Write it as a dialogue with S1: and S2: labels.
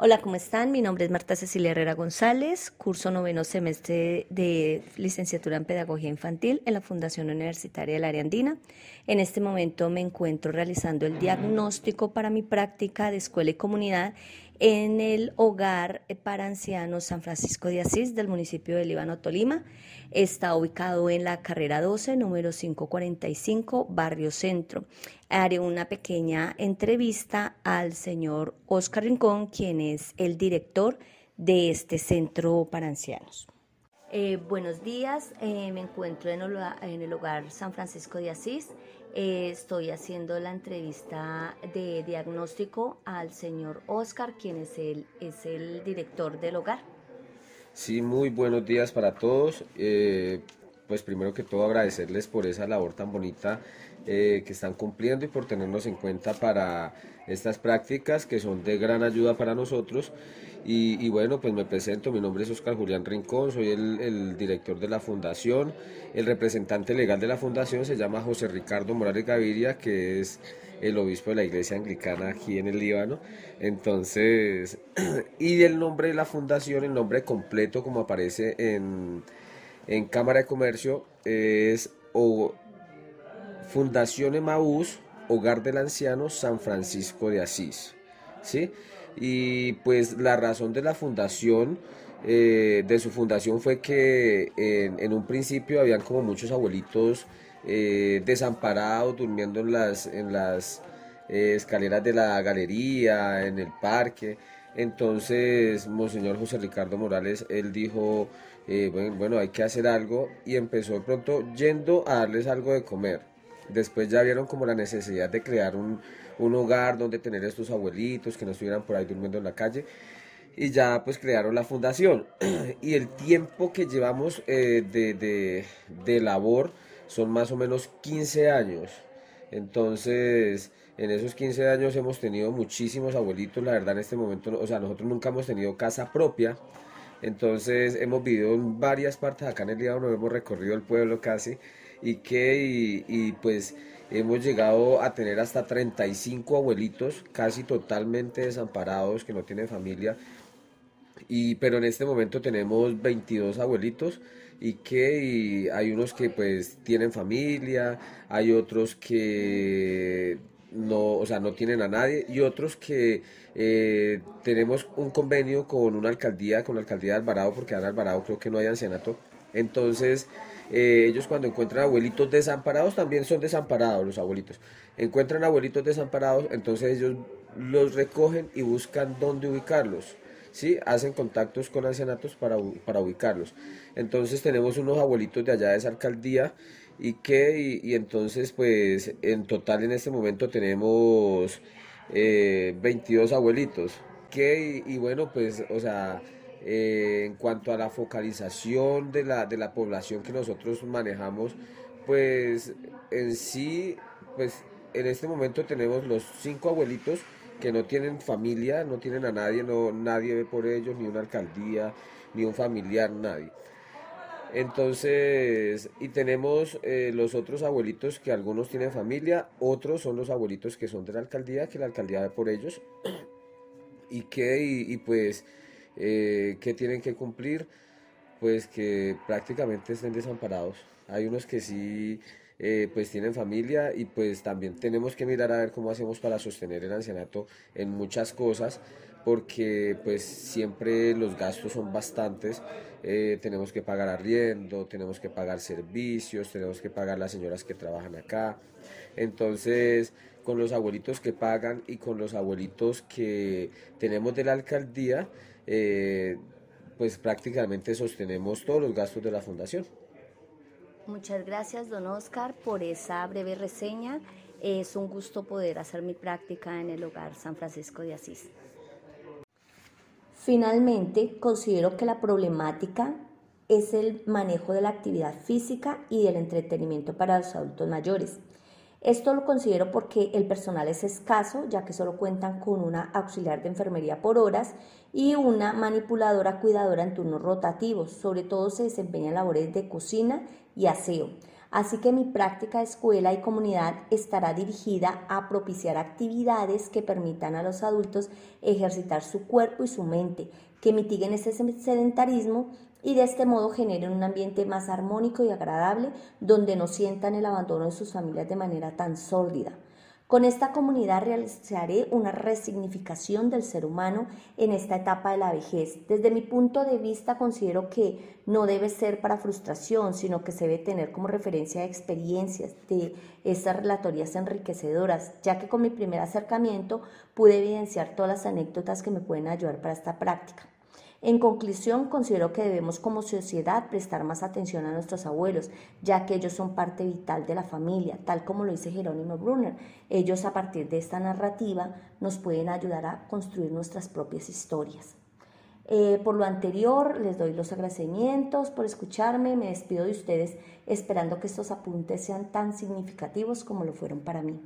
S1: Hola, ¿cómo están? Mi nombre es Marta Cecilia Herrera González, curso noveno semestre de licenciatura en Pedagogía Infantil en la Fundación Universitaria de la Área Andina. En este momento me encuentro realizando el diagnóstico para mi práctica de escuela y comunidad en el hogar para ancianos San Francisco de Asís del municipio de Líbano, Tolima. Está ubicado en la carrera 12, número 545, Barrio Centro. Haré una pequeña entrevista al señor Oscar Rincón, quien es el director de este centro para ancianos. Eh, buenos días, eh, me encuentro en el, hogar San Francisco de Asís. Eh, estoy haciendo la entrevista de diagnóstico al señor Oscar, quien es el, es el director del hogar.
S2: Sí, muy buenos días para todos. Pues primero que todo agradecerles por esa labor tan bonita que están cumpliendo y por tenernos en cuenta para estas prácticas que son de gran ayuda para nosotros. Y, bueno, pues me presento, mi nombre es Oscar Julián Rincón, soy el, director de la fundación, el representante legal de la fundación se llama José Ricardo Morales Gaviria, que es el obispo de la iglesia anglicana aquí en el Líbano. Entonces, y el nombre de la fundación, el nombre completo como aparece en, en Cámara de Comercio, es o, Fundación Emaús, Hogar del Anciano San Francisco de Asís. ¿Sí? y pues la razón de la fundación, eh, de su fundación fue que en, un principio habían como muchos abuelitos eh, desamparados, durmiendo en las, en las eh, escaleras de la galería, en el parque. Entonces, Monseñor José Ricardo Morales, él dijo, bueno, bueno, hay que hacer algo y empezó de pronto yendo a darles algo de comer. Después ya vieron como la necesidad de crear un, un hogar donde tener estos abuelitos que no estuvieran por ahí durmiendo en la calle y ya pues crearon la fundación. Y el tiempo que llevamos eh, de, de, labor son más o menos 15 años. Entonces en esos 15 años hemos tenido muchísimos abuelitos la verdad en este momento o sea nosotros nunca hemos tenido casa propia entonces hemos vivido en varias partes acá en el Líbano hemos recorrido el pueblo casi y que y pues Hemos llegado a tener hasta 35 abuelitos, casi totalmente desamparados, que no tienen familia. Y, pero en este momento tenemos 22 abuelitos y que hay unos que pues tienen familia, hay otros que no, o sea, no tienen a nadie y otros que eh, tenemos un convenio con una alcaldía, con la alcaldía de Alvarado, porque en Alvarado creo que no hay ancianato. Entonces, eh, ellos cuando encuentran abuelitos desamparados, también son desamparados los abuelitos. Encuentran abuelitos desamparados, entonces ellos los recogen y buscan dónde ubicarlos. ¿sí? Hacen contactos con ancianatos para, para ubicarlos. Entonces tenemos unos abuelitos de allá de esa alcaldía y que, y, entonces pues en total en este momento tenemos 22 eh, abuelitos. Que, y bueno, pues, o sea, eh, en cuanto a la focalización de la, de la población que nosotros manejamos, pues en sí, pues en este momento tenemos los cinco abuelitos que no tienen familia, no tienen a nadie, no, nadie ve por ellos, ni una alcaldía, ni un familiar, nadie. Entonces, y tenemos eh, los otros abuelitos que algunos tienen familia, otros son los abuelitos que son de la alcaldía, que la alcaldía ve por ellos, y que, y pues eh, ¿Qué tienen que cumplir? Pues que prácticamente estén desamparados. Hay unos que sí eh, pues tienen familia y pues también tenemos que mirar a ver cómo hacemos para sostener el ancianato en muchas cosas porque pues siempre los gastos son bastantes, eh, tenemos que pagar arriendo, tenemos que pagar servicios, tenemos que pagar las señoras que trabajan acá, entonces con los abuelitos que pagan y con los abuelitos que tenemos de la alcaldía, eh, pues prácticamente sostenemos todos los gastos de la fundación.
S1: Muchas gracias, don Oscar, por esa breve reseña. Es un gusto poder hacer mi práctica en el hogar San Francisco de Asís. Finalmente, considero que la problemática es el manejo de la actividad física y del entretenimiento para los adultos mayores. Esto lo considero porque el personal es escaso, ya que solo cuentan con una auxiliar de enfermería por horas y una manipuladora cuidadora en turnos rotativos. Sobre todo se desempeñan labores de cocina y aseo. Así que mi práctica de escuela y comunidad estará dirigida a propiciar actividades que permitan a los adultos ejercitar su cuerpo y su mente, que mitiguen ese sedentarismo y de este modo generen un ambiente más armónico y agradable donde no sientan el abandono de sus familias de manera tan sórdida. Con esta comunidad realizaré una resignificación del ser humano en esta etapa de la vejez. Desde mi punto de vista considero que no debe ser para frustración, sino que se debe tener como referencia de experiencias, de estas relatorías enriquecedoras, ya que con mi primer acercamiento pude evidenciar todas las anécdotas que me pueden ayudar para esta práctica. En conclusión, considero que debemos como sociedad prestar más atención a nuestros abuelos, ya que ellos son parte vital de la familia, tal como lo dice Jerónimo Brunner. Ellos a partir de esta narrativa nos pueden ayudar a construir nuestras propias historias. Eh, por lo anterior, les doy los agradecimientos por escucharme, me despido de ustedes esperando que estos apuntes sean tan significativos como lo fueron para mí.